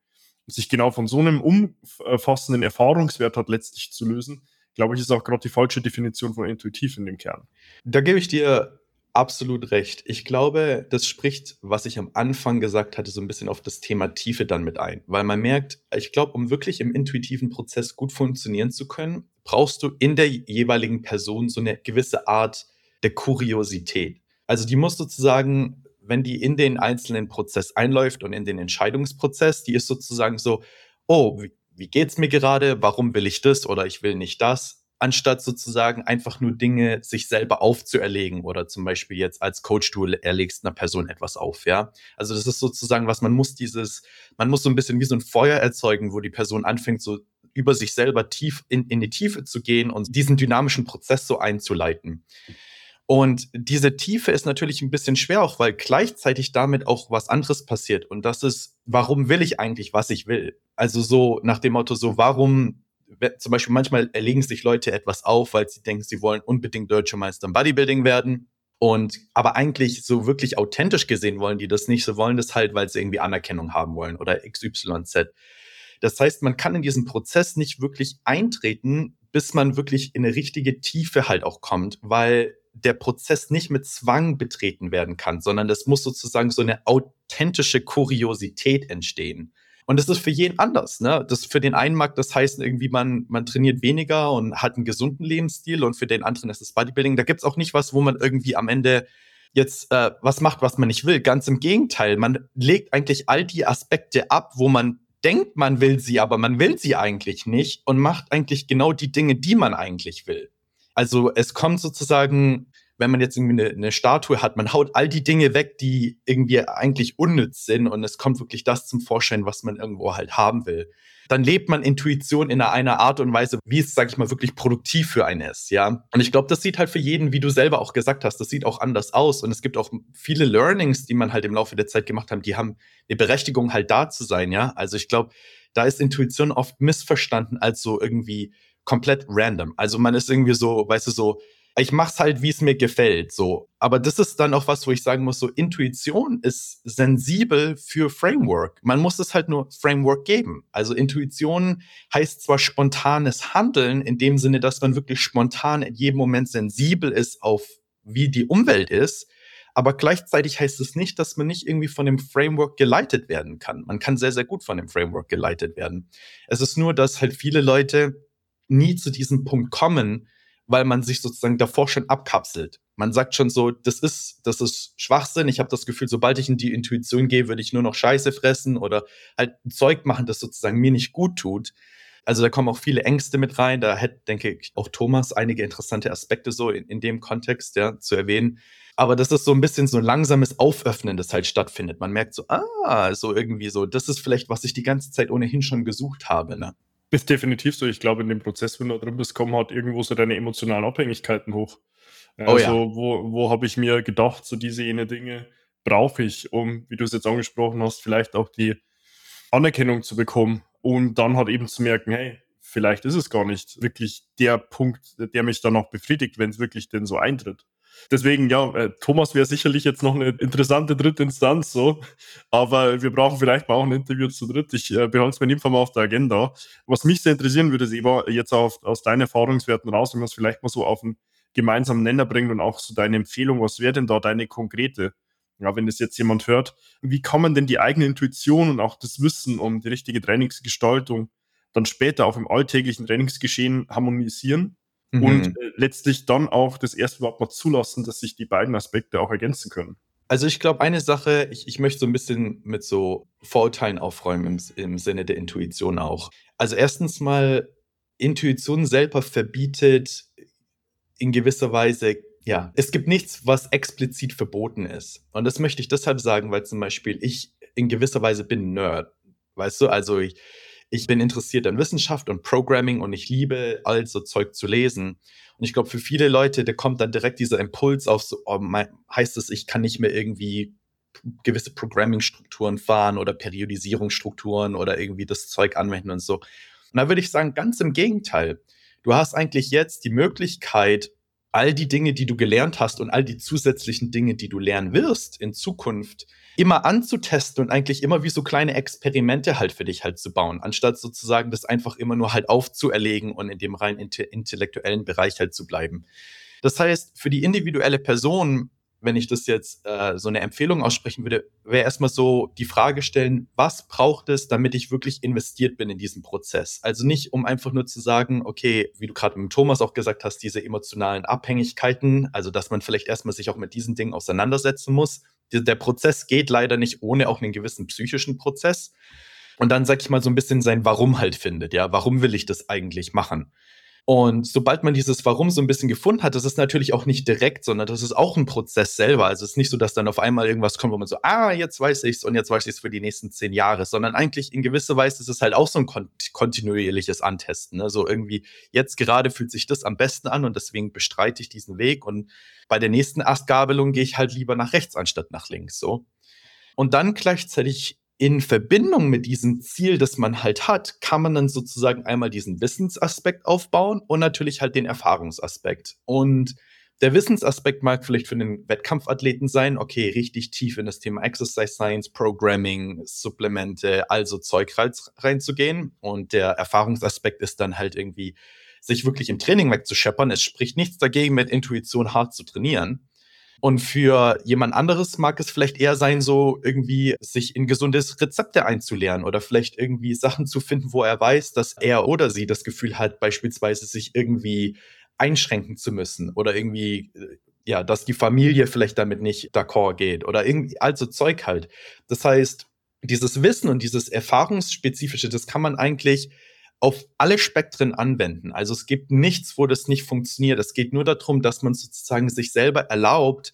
sich genau von so einem umfassenden Erfahrungswert hat letztlich zu lösen, glaube ich, ist auch gerade die falsche Definition von intuitiv in dem Kern. Da gebe ich dir absolut recht. Ich glaube, das spricht, was ich am Anfang gesagt hatte, so ein bisschen auf das Thema Tiefe dann mit ein. Weil man merkt, ich glaube, um wirklich im intuitiven Prozess gut funktionieren zu können, brauchst du in der jeweiligen Person so eine gewisse Art der Kuriosität. Also die muss sozusagen wenn die in den einzelnen Prozess einläuft und in den Entscheidungsprozess, die ist sozusagen so, oh, wie, geht's mir gerade? Warum will ich das oder ich will nicht das? Anstatt sozusagen einfach nur Dinge sich selber aufzuerlegen oder zum Beispiel jetzt als Coach du erlegst einer Person etwas auf, ja. Also das ist sozusagen was, man muss dieses, man muss so ein bisschen wie so ein Feuer erzeugen, wo die Person anfängt, so über sich selber tief in, in die Tiefe zu gehen und diesen dynamischen Prozess so einzuleiten. Und diese Tiefe ist natürlich ein bisschen schwer auch, weil gleichzeitig damit auch was anderes passiert. Und das ist, warum will ich eigentlich, was ich will? Also so nach dem Motto, so warum, zum Beispiel manchmal erlegen sich Leute etwas auf, weil sie denken, sie wollen unbedingt Deutscher Meister im Bodybuilding werden. Und aber eigentlich so wirklich authentisch gesehen wollen die das nicht. Sie wollen das halt, weil sie irgendwie Anerkennung haben wollen oder XYZ. Das heißt, man kann in diesen Prozess nicht wirklich eintreten, bis man wirklich in eine richtige Tiefe halt auch kommt, weil der Prozess nicht mit Zwang betreten werden kann, sondern es muss sozusagen so eine authentische Kuriosität entstehen. Und das ist für jeden anders. Ne? Das für den einen mag das heißen, irgendwie man, man trainiert weniger und hat einen gesunden Lebensstil und für den anderen ist das Bodybuilding. Da gibt's auch nicht was, wo man irgendwie am Ende jetzt äh, was macht, was man nicht will. Ganz im Gegenteil, man legt eigentlich all die Aspekte ab, wo man denkt, man will sie, aber man will sie eigentlich nicht und macht eigentlich genau die Dinge, die man eigentlich will. Also es kommt sozusagen, wenn man jetzt irgendwie eine, eine, Statue hat, man haut all die Dinge weg, die irgendwie eigentlich unnütz sind und es kommt wirklich das zum Vorschein, was man irgendwo halt haben will. Dann lebt man Intuition in einer Art und Weise, wie es, sag ich mal, wirklich produktiv für einen ist, ja. Und ich glaube, das sieht halt für jeden, wie du selber auch gesagt hast, das sieht auch anders aus. Und es gibt auch viele Learnings, die man halt im Laufe der Zeit gemacht hat, die haben eine Berechtigung halt da zu sein, ja. Also ich glaube, da ist Intuition oft missverstanden als so irgendwie komplett random. Also man ist irgendwie so, weißt du, so, ich mach's halt, wie es mir gefällt, so. Aber das ist dann auch was, wo ich sagen muss, so Intuition ist sensibel für Framework. Man muss es halt nur Framework geben. Also Intuition heißt zwar spontanes Handeln in dem Sinne, dass man wirklich spontan in jedem Moment sensibel ist auf wie die Umwelt ist. Aber gleichzeitig heißt es nicht, dass man nicht irgendwie von dem Framework geleitet werden kann. Man kann sehr, sehr gut von dem Framework geleitet werden. Es ist nur, dass halt viele Leute nie zu diesem Punkt kommen, weil man sich sozusagen davor schon abkapselt. Man sagt schon so, das ist, das ist Schwachsinn. Ich habe das Gefühl, sobald ich in die Intuition gehe, würde ich nur noch Scheiße fressen oder halt Zeug machen, das sozusagen mir nicht gut tut. Also da kommen auch viele Ängste mit rein. Da hätte, denke ich, auch Thomas einige interessante Aspekte so in, in dem Kontext ja, zu erwähnen. Aber das ist so ein bisschen so ein langsames Auföffnen, das halt stattfindet. Man merkt so, ah, so irgendwie so, das ist vielleicht, was ich die ganze Zeit ohnehin schon gesucht habe. Ne? Ist definitiv so. Ich glaube, in dem Prozess, wenn du drin bist, kommen halt irgendwo so deine emotionalen Abhängigkeiten hoch. Also, oh ja. wo, wo habe ich mir gedacht, so diese jene Dinge brauche ich, um, wie du es jetzt angesprochen hast, vielleicht auch die Anerkennung zu bekommen und dann halt eben zu merken, hey, vielleicht ist es gar nicht wirklich der Punkt, der mich dann noch befriedigt, wenn es wirklich denn so eintritt. Deswegen, ja, äh, Thomas wäre sicherlich jetzt noch eine interessante dritte Instanz, so. Aber wir brauchen vielleicht mal auch ein Interview zu dritt. Ich äh, behalte es mir in dem Fall mal auf der Agenda. Was mich sehr interessieren würde, Seba, jetzt auf, aus deinen Erfahrungswerten raus, wenn wir es vielleicht mal so auf einen gemeinsamen Nenner bringen und auch so deine Empfehlung, was wäre denn da deine konkrete? Ja, wenn das jetzt jemand hört, wie kann man denn die eigene Intuition und auch das Wissen um die richtige Trainingsgestaltung dann später auch im alltäglichen Trainingsgeschehen harmonisieren? Mhm. und äh, letztlich dann auch das erste überhaupt mal zulassen, dass sich die beiden Aspekte auch ergänzen können. Also ich glaube, eine Sache, ich, ich möchte so ein bisschen mit so Vorurteilen aufräumen im, im Sinne der Intuition auch. Also erstens mal, Intuition selber verbietet in gewisser Weise, ja, es gibt nichts, was explizit verboten ist. Und das möchte ich deshalb sagen, weil zum Beispiel ich in gewisser Weise bin Nerd. Weißt du, also ich, ich bin interessiert an Wissenschaft und Programming und ich liebe all so Zeug zu lesen. Und ich glaube, für viele Leute, da kommt dann direkt dieser Impuls auf, so, oh, mein, heißt es, ich kann nicht mehr irgendwie gewisse Programming-Strukturen fahren oder Periodisierungsstrukturen oder irgendwie das Zeug anwenden und so. Und da würde ich sagen, ganz im Gegenteil. Du hast eigentlich jetzt die Möglichkeit, all die Dinge, die du gelernt hast und all die zusätzlichen Dinge, die du lernen wirst in Zukunft, immer anzutesten und eigentlich immer wie so kleine Experimente halt für dich halt zu bauen, anstatt sozusagen das einfach immer nur halt aufzuerlegen und in dem rein intellektuellen Bereich halt zu bleiben. Das heißt, für die individuelle Person wenn ich das jetzt äh, so eine Empfehlung aussprechen würde, wäre erstmal so die Frage stellen, was braucht es, damit ich wirklich investiert bin in diesen Prozess? Also nicht, um einfach nur zu sagen, okay, wie du gerade mit Thomas auch gesagt hast, diese emotionalen Abhängigkeiten, also dass man vielleicht erstmal sich auch mit diesen Dingen auseinandersetzen muss. Der Prozess geht leider nicht ohne auch einen gewissen psychischen Prozess. Und dann, sag ich mal, so ein bisschen sein Warum halt findet. Ja, warum will ich das eigentlich machen? Und sobald man dieses Warum so ein bisschen gefunden hat, das ist natürlich auch nicht direkt, sondern das ist auch ein Prozess selber. Also es ist nicht so, dass dann auf einmal irgendwas kommt, wo man so, ah, jetzt weiß ich's und jetzt weiß ich's für die nächsten zehn Jahre, sondern eigentlich in gewisser Weise ist es halt auch so ein kontinuierliches Antesten. Ne? So irgendwie, jetzt gerade fühlt sich das am besten an und deswegen bestreite ich diesen Weg und bei der nächsten Astgabelung gehe ich halt lieber nach rechts anstatt nach links, so. Und dann gleichzeitig in Verbindung mit diesem Ziel, das man halt hat, kann man dann sozusagen einmal diesen Wissensaspekt aufbauen und natürlich halt den Erfahrungsaspekt. Und der Wissensaspekt mag vielleicht für den Wettkampfathleten sein, okay, richtig tief in das Thema Exercise Science, Programming, Supplemente, also Zeug reinzugehen. Und der Erfahrungsaspekt ist dann halt irgendwie, sich wirklich im Training wegzuscheppern. Es spricht nichts dagegen, mit Intuition hart zu trainieren. Und für jemand anderes mag es vielleicht eher sein, so irgendwie sich in gesundes Rezepte einzulernen oder vielleicht irgendwie Sachen zu finden, wo er weiß, dass er oder sie das Gefühl hat, beispielsweise sich irgendwie einschränken zu müssen oder irgendwie äh, ja, dass die Familie vielleicht damit nicht d'accord geht oder irgendwie also Zeug halt. Das heißt, dieses Wissen und dieses Erfahrungsspezifische, das kann man eigentlich auf alle Spektren anwenden. Also es gibt nichts, wo das nicht funktioniert. Es geht nur darum, dass man sozusagen sich selber erlaubt,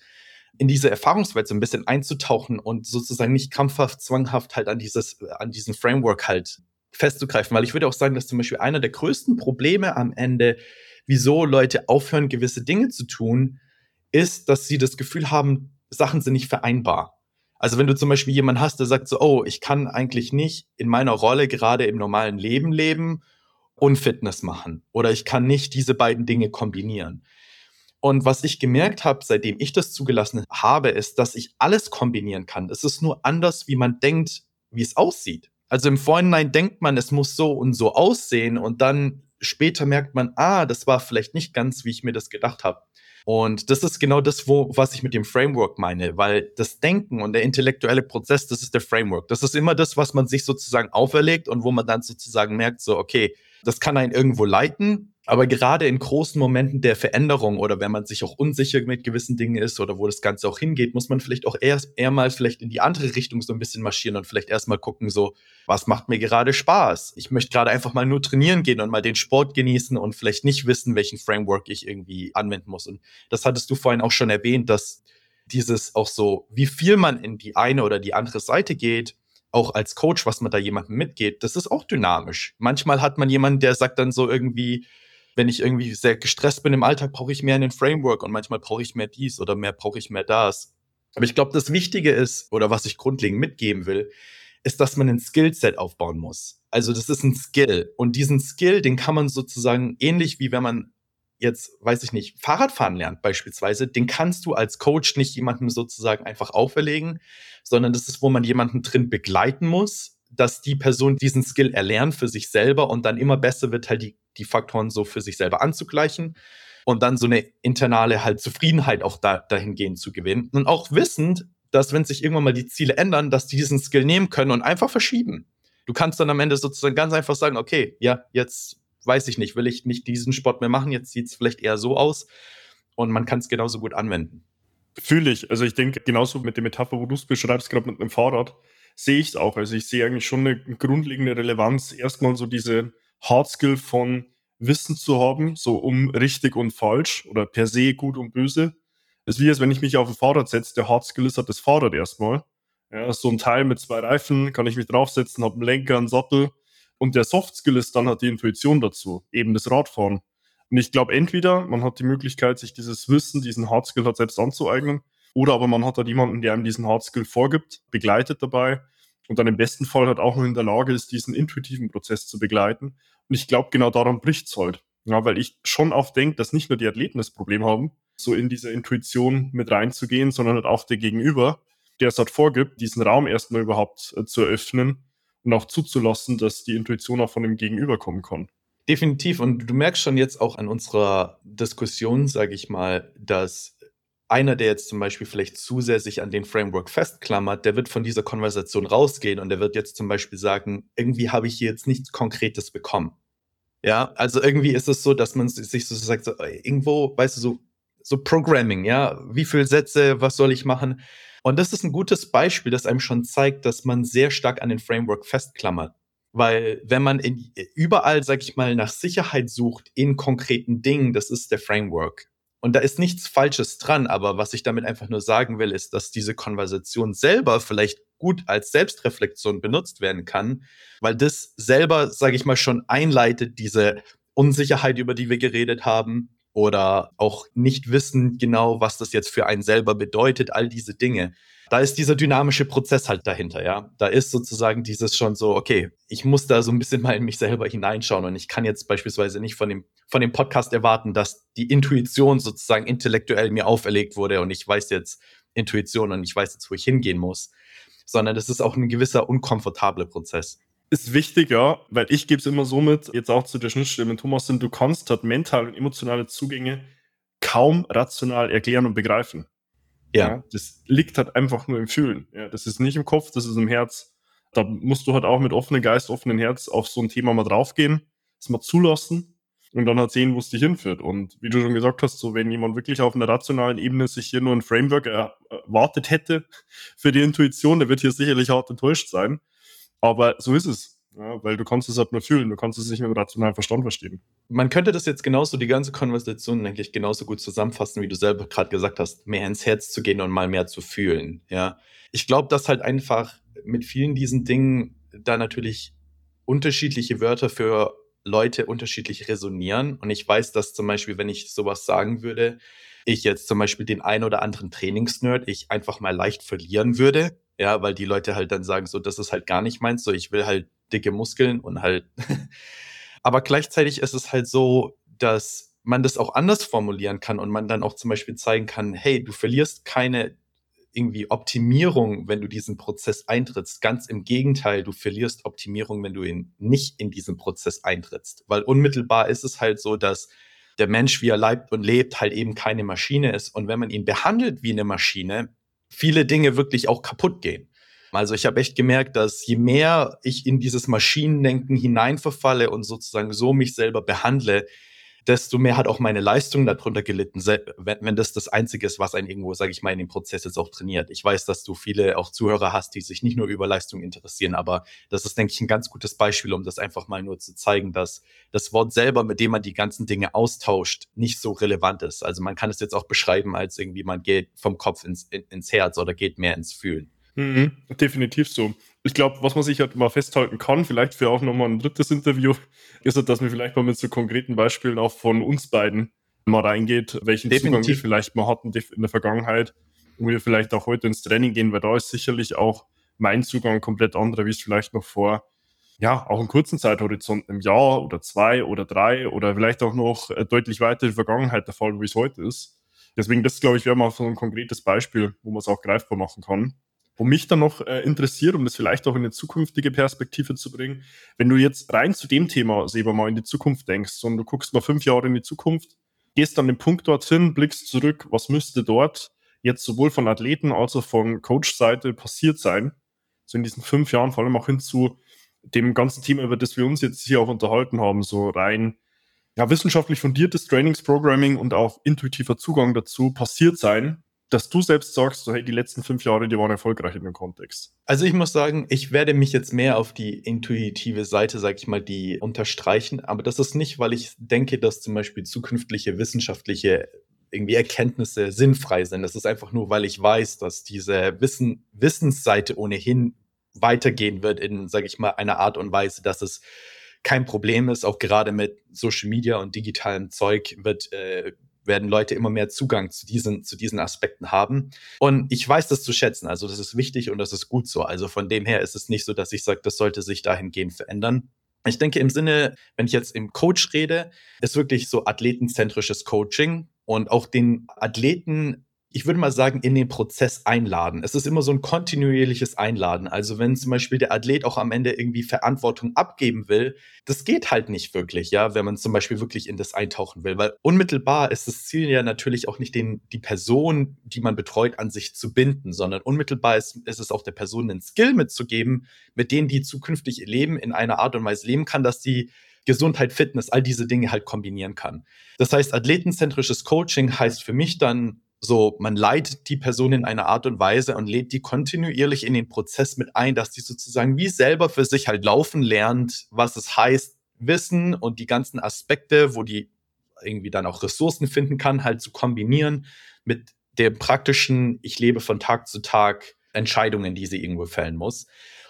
in diese Erfahrungswelt so ein bisschen einzutauchen und sozusagen nicht krampfhaft, zwanghaft halt an dieses, an diesen Framework halt festzugreifen. Weil ich würde auch sagen, dass zum Beispiel einer der größten Probleme am Ende, wieso Leute aufhören, gewisse Dinge zu tun, ist, dass sie das Gefühl haben, Sachen sind nicht vereinbar. Also wenn du zum Beispiel jemanden hast, der sagt so, oh, ich kann eigentlich nicht in meiner Rolle gerade im normalen Leben leben und Fitness machen. Oder ich kann nicht diese beiden Dinge kombinieren. Und was ich gemerkt habe, seitdem ich das zugelassen habe, ist, dass ich alles kombinieren kann. Es ist nur anders, wie man denkt, wie es aussieht. Also im Vorhinein denkt man, es muss so und so aussehen und dann später merkt man, ah, das war vielleicht nicht ganz, wie ich mir das gedacht habe. Und das ist genau das, wo, was ich mit dem Framework meine, weil das Denken und der intellektuelle Prozess, das ist der Framework. Das ist immer das, was man sich sozusagen auferlegt und wo man dann sozusagen merkt, so, okay, das kann einen irgendwo leiten, Aber gerade in großen Momenten der Veränderung oder wenn man sich auch unsicher mit gewissen Dingen ist oder wo das Ganze auch hingeht, muss man vielleicht auch erst eher mal vielleicht in die andere Richtung so ein bisschen marschieren und vielleicht erstmal gucken, so, was macht mir gerade Spaß? Ich möchte gerade einfach mal nur trainieren gehen und mal den Sport genießen und vielleicht nicht wissen, welchen Framework ich irgendwie anwenden muss. Und das hattest du vorhin auch schon erwähnt, dass dieses auch so, wie viel man in die eine oder die andere Seite geht, auch als Coach, was man da jemandem mitgeht, das ist auch dynamisch. Manchmal hat man jemanden, der sagt dann so irgendwie, wenn ich irgendwie sehr gestresst bin im Alltag, brauche ich mehr einen Framework und manchmal brauche ich mehr dies oder mehr brauche ich mehr das. Aber ich glaube, das Wichtige ist, oder was ich grundlegend mitgeben will, ist, dass man ein Skillset aufbauen muss. Also das ist ein Skill. Und diesen Skill, den kann man sozusagen ähnlich wie wenn man jetzt, weiß ich nicht, Fahrradfahren lernt beispielsweise, den kannst du als Coach nicht jemandem sozusagen einfach auferlegen, sondern das ist, wo man jemanden drin begleiten muss, dass die Person diesen Skill erlernt für sich selber und dann immer besser wird, halt die, die Faktoren so für sich selber anzugleichen und dann so eine internale halt Zufriedenheit auch da, dahingehend zu gewinnen und auch wissend, dass wenn sich irgendwann mal die Ziele ändern, dass die diesen Skill nehmen können und einfach verschieben. Du kannst dann am Ende sozusagen ganz einfach sagen, okay, ja, jetzt weiß ich nicht, will ich nicht diesen Sport mehr machen, jetzt sieht es vielleicht eher so aus und man kann es genauso gut anwenden. Fühle ich. Also ich denke, genauso mit der Metapher, wo du es beschreibst, gerade mit einem Fahrrad, sehe ich es auch. Also ich sehe eigentlich schon eine grundlegende Relevanz, erstmal so diese Hardskill von Wissen zu haben, so um richtig und falsch oder per se gut und böse. Es ist wie als wenn ich mich auf ein Fahrrad setze, der Hardskill ist halt das Fahrrad erstmal. Ja, so ein Teil mit zwei Reifen, kann ich mich draufsetzen, habe einen Lenker, einen Sattel. Und der Softskill ist dann halt die Intuition dazu, eben das Radfahren. Und ich glaube, entweder man hat die Möglichkeit, sich dieses Wissen, diesen Hardskill halt selbst anzueignen, oder aber man hat halt jemanden, der einem diesen Hardskill vorgibt, begleitet dabei und dann im besten Fall halt auch noch in der Lage ist, diesen intuitiven Prozess zu begleiten. Und ich glaube, genau daran bricht es halt. Ja, weil ich schon oft denke, dass nicht nur die Athleten das Problem haben, so in diese Intuition mit reinzugehen, sondern halt auch der Gegenüber, der es halt vorgibt, diesen Raum erstmal überhaupt äh, zu eröffnen und auch zuzulassen, dass die Intuition auch von dem Gegenüber kommen kann. Definitiv. Und du merkst schon jetzt auch an unserer Diskussion, sage ich mal, dass einer, der jetzt zum Beispiel vielleicht zu sehr sich an den Framework festklammert, der wird von dieser Konversation rausgehen und der wird jetzt zum Beispiel sagen, irgendwie habe ich hier jetzt nichts Konkretes bekommen. Ja, also irgendwie ist es so, dass man sich so sagt, so, irgendwo, weißt du, so, so Programming, ja, wie viele Sätze, was soll ich machen? Und das ist ein gutes Beispiel, das einem schon zeigt, dass man sehr stark an den Framework festklammert. Weil wenn man in, überall, sag ich mal, nach Sicherheit sucht in konkreten Dingen, das ist der Framework. Und da ist nichts Falsches dran, aber was ich damit einfach nur sagen will, ist, dass diese Konversation selber vielleicht gut als Selbstreflexion benutzt werden kann, weil das selber, sage ich mal, schon einleitet, diese Unsicherheit, über die wir geredet haben, oder auch nicht wissen genau, was das jetzt für einen selber bedeutet, all diese Dinge. Da ist dieser dynamische Prozess halt dahinter, ja. Da ist sozusagen dieses schon so, okay, ich muss da so ein bisschen mal in mich selber hineinschauen und ich kann jetzt beispielsweise nicht von dem, von dem Podcast erwarten, dass die Intuition sozusagen intellektuell mir auferlegt wurde und ich weiß jetzt Intuition und ich weiß jetzt, wo ich hingehen muss, sondern das ist auch ein gewisser unkomfortabler Prozess ist wichtig, ja, weil ich gebe es immer so mit, jetzt auch zu der Schnittstelle mit Thomas, sind, du kannst halt mentale und emotionale Zugänge kaum rational erklären und begreifen. Ja. ja. Das liegt halt einfach nur im Fühlen. Ja, das ist nicht im Kopf, das ist im Herz. Da musst du halt auch mit offenem Geist, offenem Herz auf so ein Thema mal draufgehen, es mal zulassen und dann halt sehen, wo es dich hinführt. Und wie du schon gesagt hast, so wenn jemand wirklich auf einer rationalen Ebene sich hier nur ein Framework erwartet hätte für die Intuition, der wird hier sicherlich hart enttäuscht sein. Aber so ist es. Ja, weil du kannst es halt nur fühlen, du kannst es nicht mit dem rationalen Verstand verstehen. Man könnte das jetzt genauso, die ganze Konversation eigentlich genauso gut zusammenfassen, wie du selber gerade gesagt hast, mehr ins Herz zu gehen und mal mehr zu fühlen. Ja, ich glaube, dass halt einfach mit vielen diesen Dingen da natürlich unterschiedliche Wörter für Leute unterschiedlich resonieren. Und ich weiß, dass zum Beispiel, wenn ich sowas sagen würde, ich jetzt zum Beispiel den ein oder anderen Trainingsnerd ich einfach mal leicht verlieren würde, ja, weil die Leute halt dann sagen, so, das ist halt gar nicht meins, so, ich will halt dicke Muskeln und halt. Aber gleichzeitig ist es halt so, dass man das auch anders formulieren kann und man dann auch zum Beispiel zeigen kann, hey, du verlierst keine irgendwie Optimierung, wenn du diesen Prozess eintrittst. Ganz im Gegenteil, du verlierst Optimierung, wenn du in, nicht in diesen Prozess eintrittst. Weil unmittelbar ist es halt so, dass der Mensch, wie er leibt und lebt, halt eben keine Maschine ist. Und wenn man ihn behandelt wie eine Maschine, viele Dinge wirklich auch kaputt gehen. Also ich habe echt gemerkt, dass je mehr ich in dieses Maschinendenken hineinverfalle und sozusagen so mich selber behandle, desto mehr hat auch meine Leistung darunter gelitten, wenn, das das Einzige ist, was einen irgendwo, sage ich mal, in dem Prozess jetzt auch trainiert. Ich weiß, dass du viele auch Zuhörer hast, die sich nicht nur über Leistung interessieren, aber das ist, denke ich, ein ganz gutes Beispiel, um das einfach mal nur zu zeigen, dass das Wort selber, mit dem man die ganzen Dinge austauscht, nicht so relevant ist. Also man kann es jetzt auch beschreiben, als irgendwie man geht vom Kopf ins, in, ins Herz oder geht mehr ins Fühlen. Mhm, definitiv so. Ich glaube, was man sich halt mal festhalten kann, vielleicht für auch nochmal ein drittes Interview, ist, halt, dass wir vielleicht mal mit so konkreten Beispielen auch von uns beiden mal reingeht, welchen definitiv. Zugang wir vielleicht mal hatten in der Vergangenheit und wir vielleicht auch heute ins Training gehen, weil da ist sicherlich auch mein Zugang komplett anderer, wie es vielleicht noch vor, ja, auch einen kurzen Zeithorizont, im Jahr oder zwei oder drei oder vielleicht auch noch äh, deutlich weiter in der Vergangenheit der Fall, wie es heute ist. Deswegen, das glaube ich, wäre mal so ein konkretes Beispiel, wo man es auch greifbar machen kann. Wo mich dann noch äh, interessiert, um das vielleicht auch in eine zukünftige Perspektive zu bringen, wenn du jetzt rein zu dem Thema, Seba, mal in die Zukunft denkst und du guckst mal fünf Jahre in die Zukunft, gehst dann den Punkt dorthin, blickst zurück, was müsste dort jetzt sowohl von Athleten als auch von Coach-Seite passiert sein, so in diesen fünf Jahren, vor allem auch hin zu dem ganzen Thema, über das wir uns jetzt hier auch unterhalten haben, so rein ja, wissenschaftlich fundiertes Trainingsprogramming und auch intuitiver Zugang dazu passiert sein, dass du selbst sagst, so, hey, die letzten fünf Jahre, die waren erfolgreich in dem Kontext? Also ich muss sagen, ich werde mich jetzt mehr auf die intuitive Seite, sag ich mal, die unterstreichen. Aber das ist nicht, weil ich denke, dass zum Beispiel zukünftige wissenschaftliche irgendwie Erkenntnisse sinnfrei sind. Das ist einfach nur, weil ich weiß, dass diese Wissen, Wissensseite ohnehin weitergehen wird in, sage ich mal, einer Art und Weise, dass es kein Problem ist. Auch gerade mit Social Media und digitalem Zeug wird äh, werden Leute immer mehr Zugang zu diesen, zu diesen Aspekten haben. Und ich weiß das zu schätzen. Also das ist wichtig und das ist gut so. Also von dem her ist es nicht so, dass ich sage, das sollte sich dahingehend verändern. Ich denke im Sinne, wenn ich jetzt im Coach rede, ist wirklich so athletenzentrisches Coaching und auch den Athleten ich würde mal sagen, in den Prozess einladen. Es ist immer so ein kontinuierliches Einladen. Also wenn zum Beispiel der Athlet auch am Ende irgendwie Verantwortung abgeben will, das geht halt nicht wirklich, ja, wenn man zum Beispiel wirklich in das eintauchen will. Weil unmittelbar ist das Ziel ja natürlich auch nicht den, die Person, die man betreut, an sich zu binden, sondern unmittelbar ist, ist es auch der Person einen Skill mitzugeben, mit denen die zukünftig ihr Leben in einer Art und Weise leben kann, dass sie Gesundheit, Fitness, all diese Dinge halt kombinieren kann. Das heißt, athletenzentrisches Coaching heißt für mich dann so, man leitet die Person in einer Art und Weise und lädt die kontinuierlich in den Prozess mit ein, dass die sozusagen wie selber für sich halt laufen lernt, was es heißt, Wissen und die ganzen Aspekte, wo die irgendwie dann auch Ressourcen finden kann, halt zu kombinieren mit dem praktischen, ich lebe von Tag zu Tag Entscheidungen, die sie irgendwo fällen muss.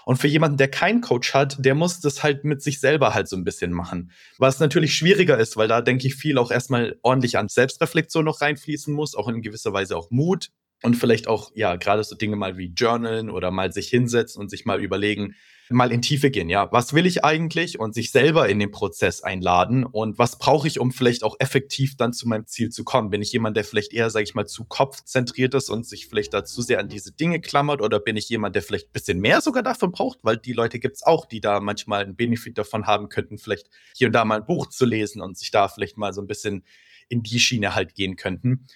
Und für jemanden, der keinen Coach hat, der muss das halt mit sich selber halt so ein bisschen machen. Was natürlich schwieriger ist, weil da denke ich viel auch erstmal ordentlich an Selbstreflexion noch reinfließen muss, auch in gewisser Weise auch Mut und vielleicht auch, ja, gerade so Dinge mal wie Journalen oder mal sich hinsetzen und sich mal überlegen, mal in Tiefe gehen, ja. Was will ich eigentlich und sich selber in den Prozess einladen und was brauche ich, um vielleicht auch effektiv dann zu meinem Ziel zu kommen? Bin ich jemand, der vielleicht eher, sage ich mal, zu kopfzentriert ist und sich vielleicht da zu sehr an diese Dinge klammert oder bin ich jemand, der vielleicht ein bisschen mehr sogar davon braucht, weil die Leute gibt's auch, die da manchmal einen Benefit davon haben könnten, vielleicht hier und da mal ein Buch zu lesen und sich da vielleicht mal so ein bisschen in die Schiene halt gehen könnten.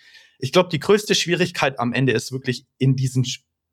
Ich glaube, die größte Schwierigkeit am Ende ist wirklich in diesen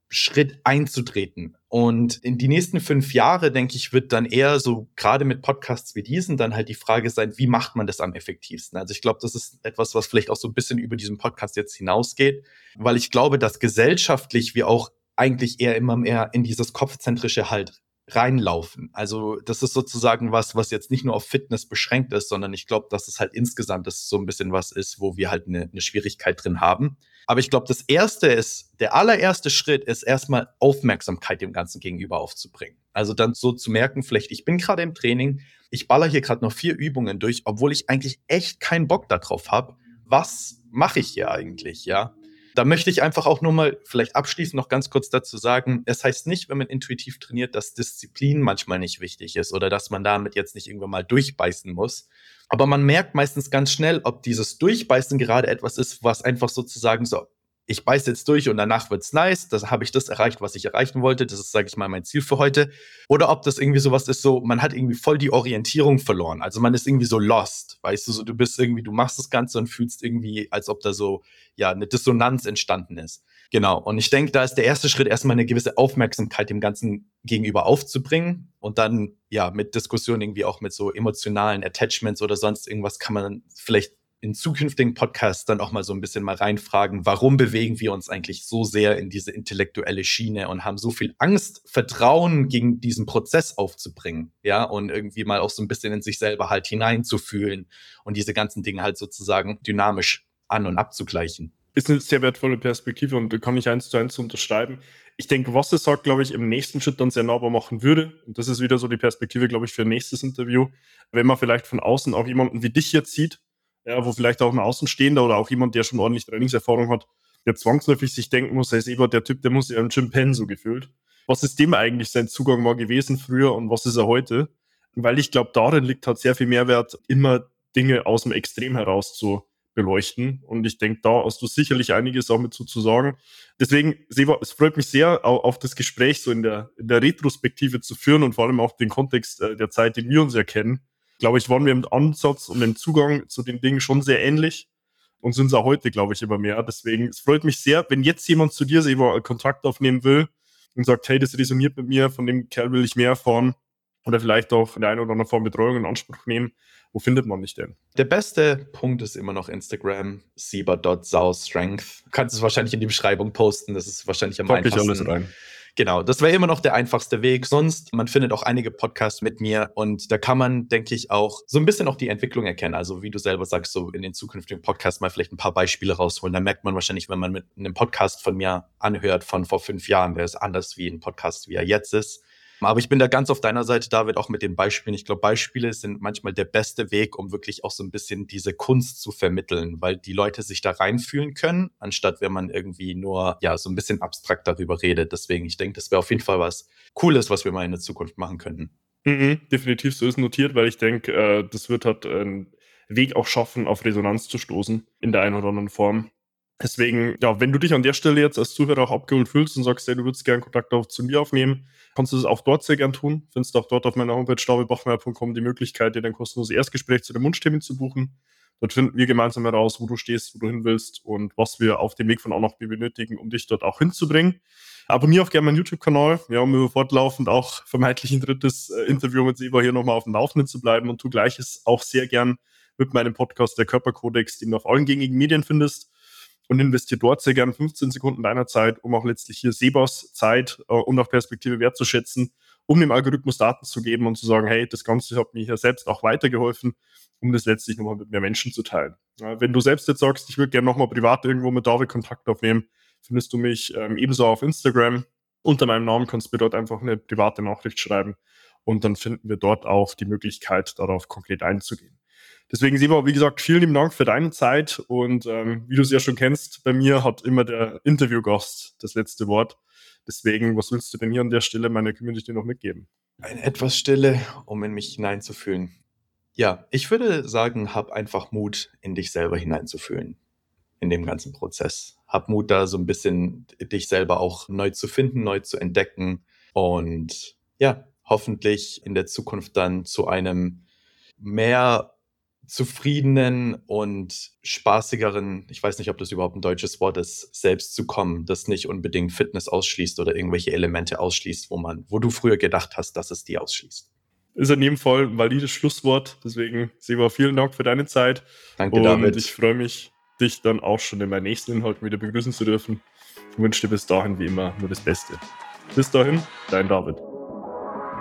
Schritt einzutreten. Und in die nächsten fünf Jahre, denke ich, wird dann eher so, gerade mit Podcasts wie diesen, dann halt die Frage sein, wie macht man das am effektivsten? Also ich glaube, das ist etwas, was vielleicht auch so ein bisschen über diesen Podcast jetzt hinausgeht, weil ich glaube, dass gesellschaftlich wir auch eigentlich eher immer mehr in dieses kopfzentrische halt reinlaufen. Also das ist sozusagen was, was jetzt nicht nur auf Fitness beschränkt ist, sondern ich glaube, dass es halt insgesamt das so ein bisschen was ist, wo wir halt eine, eine Schwierigkeit drin haben. Aber ich glaube, das erste ist, der allererste Schritt ist erstmal Aufmerksamkeit dem Ganzen gegenüber aufzubringen. Also dann so zu merken, vielleicht ich bin gerade im Training, ich baller hier gerade noch vier Übungen durch, obwohl ich eigentlich echt keinen Bock darauf habe. Was mache ich hier eigentlich, ja? Da möchte ich einfach auch nur mal vielleicht abschließend noch ganz kurz dazu sagen, es heißt nicht, wenn man intuitiv trainiert, dass Disziplin manchmal nicht wichtig ist oder dass man damit jetzt nicht irgendwann mal durchbeißen muss. Aber man merkt meistens ganz schnell, ob dieses Durchbeißen gerade etwas ist, was einfach sozusagen so ich beiß jetzt durch und danach wird's nice, das habe ich das erreicht, was ich erreichen wollte, das ist, sage ich mal, mein Ziel für heute. Oder ob das irgendwie sowas ist, so, man hat irgendwie voll die Orientierung verloren. Also man ist irgendwie so lost, weißt du, so du bist irgendwie, du machst das Ganze und fühlst irgendwie, als ob da so, ja, eine Dissonanz entstanden ist. Genau. Und ich denke, da ist der erste Schritt erstmal eine gewisse Aufmerksamkeit dem Ganzen gegenüber aufzubringen und dann, ja, mit Diskussionen irgendwie auch mit so emotionalen Attachments oder sonst irgendwas kann man vielleicht in zukünftigen Podcasts dann auch mal so ein bisschen mal reinfragen, warum bewegen wir uns eigentlich so sehr in diese intellektuelle Schiene und haben so viel Angst, Vertrauen gegen diesen Prozess aufzubringen, ja, und irgendwie mal auch so ein bisschen in sich selber halt hineinzufühlen und diese ganzen Dinge halt sozusagen dynamisch an und abzugleichen. Ist eine sehr wertvolle Perspektive und kann ich eins zu eins unterschreiben. Ich denke, was es sagt, glaube ich, im nächsten Schritt dann sehr nahbar machen würde, und das ist wieder so die Perspektive, glaube ich, für nächstes Interview, wenn man vielleicht von außen auch jemanden wie dich jetzt sieht, ja, wo vielleicht auch ein Außenstehender oder auch jemand, der schon ordentlich Trainingserfahrung hat, der zwangsläufig sich denken muss, hey, Ebert, der Typ, der muss ja im Gym pennen, so gefühlt. Was ist dem eigentlich sein Zugang mal gewesen früher und was ist er heute? Weil ich glaube, darin liegt halt sehr viel Mehrwert, immer Dinge aus dem Extrem heraus zu beleuchten. Und ich denke, da hast du sicherlich einiges auch mit zu, sagen. Deswegen, Seva, es freut mich sehr, auf das Gespräch so in der, in der Retrospektive zu führen und vor allem auch den Kontext äh, der Zeit, den wir uns erkennen glaube ich, waren wir im Ansatz und im Zugang zu den Dingen schon sehr ähnlich und sind es auch heute, glaube ich, immer mehr. Deswegen, es freut mich sehr, wenn jetzt jemand zu dir Seva, Kontakt aufnehmen will und sagt, hey, das resoniert mit mir, von dem Kerl will ich mehr erfahren oder vielleicht auch in der einen oder anderen Form Betreuung in Anspruch nehmen. Wo findet man dich denn? Der beste Punkt ist immer noch Instagram, sieber.saustrength. Du kannst es wahrscheinlich in die Beschreibung posten, das ist wahrscheinlich am Pack einfachsten. Ich alles rein. Genau, das wäre immer noch der einfachste Weg. Sonst, man findet auch einige Podcasts mit mir und da kann man, denke ich, auch so ein bisschen auch die Entwicklung erkennen. Also wie du selber sagst, so in den zukünftigen Podcasts mal vielleicht ein paar Beispiele rausholen. Da merkt man wahrscheinlich, wenn man mit einem Podcast von mir anhört von vor fünf Jahren, der ist anders wie ein Podcast, wie er jetzt ist. Aber ich bin da ganz auf deiner Seite, David, auch mit den Beispielen. Ich glaube, Beispiele sind manchmal der beste Weg, um wirklich auch so ein bisschen diese Kunst zu vermitteln, weil die Leute sich da reinfühlen können, anstatt wenn man irgendwie nur, ja, so ein bisschen abstrakt darüber redet. Deswegen, ich denke, das wäre auf jeden Fall was Cooles, was wir mal in der Zukunft machen könnten. Mhm, definitiv so ist notiert, weil ich denke, äh, das wird halt einen Weg auch schaffen, auf Resonanz zu stoßen in der einen oder anderen Form. Deswegen, ja, wenn du dich an der Stelle jetzt als Zuhörer auch abgeholt fühlst und sagst, hey, du würdest gerne Kontakt auf zu mir aufnehmen, kannst du das auch dort sehr gern tun. Findest auch dort auf meiner Homepage davidbachmeier.com die Möglichkeit, dir dein kostenloses Erstgespräch zu dem Wunschtermin zu buchen. Dort finden wir gemeinsam heraus, wo du stehst, wo du hin willst und was wir auf dem Weg von A nach benötigen, um dich dort auch hinzubringen. Abonniere auch gerne meinen YouTube-Kanal, ja, um über fortlaufend auch vermeintlich ein drittes äh, Interview mit Seba hier nochmal auf dem Laufenden zu bleiben und tu gleiches auch sehr gern mit meinem Podcast Der Körperkodex, den du auf allen gängigen Medien findest und investiere dort sehr gern 15 Sekunden deiner Zeit, um auch letztlich hier Sebas Zeit äh, und auch Perspektive wertzuschätzen, um dem Algorithmus Daten zu geben und zu sagen, hey, das Ganze hat mir hier selbst auch weitergeholfen, um das letztlich nochmal mit mehr Menschen zu teilen. Ja, wenn du selbst jetzt sagst, ich würde gerne nochmal privat irgendwo mit David Kontakt aufnehmen, findest du mich ähm, ebenso auf Instagram. Unter meinem Namen kannst du mir dort einfach eine private Nachricht schreiben und dann finden wir dort auch die Möglichkeit, darauf konkret einzugehen. Deswegen, Seba, wie gesagt, vielen lieben Dank für deine Zeit und ähm, wie du es ja schon kennst, bei mir hat immer der Interviewgast das letzte Wort. Deswegen, was willst du denn hier an der Stelle meiner Community noch mitgeben? Eine etwas Stille, um in mich hineinzufühlen. Ja, ich würde sagen, hab einfach Mut, in dich selber hineinzufühlen. In dem ganzen Prozess. Hab Mut, da so ein bisschen dich selber auch neu zu finden, neu zu entdecken und ja, hoffentlich in der Zukunft dann zu einem mehr zufriedenen und spaßigeren, ich weiß nicht, ob das überhaupt ein deutsches Wort ist, selbst zu kommen, das nicht unbedingt Fitness ausschließt oder irgendwelche Elemente ausschließt, wo man, wo du früher gedacht hast, dass es die ausschließt. Ist in jedem Fall ein valides Schlusswort. Deswegen, Seba, vielen Dank für deine Zeit. Danke, und David. ich freue mich, dich dann auch schon in meinen nächsten Inhalten wieder begrüßen zu dürfen. Ich wünsche dir bis dahin wie immer nur das Beste. Bis dahin, dein David.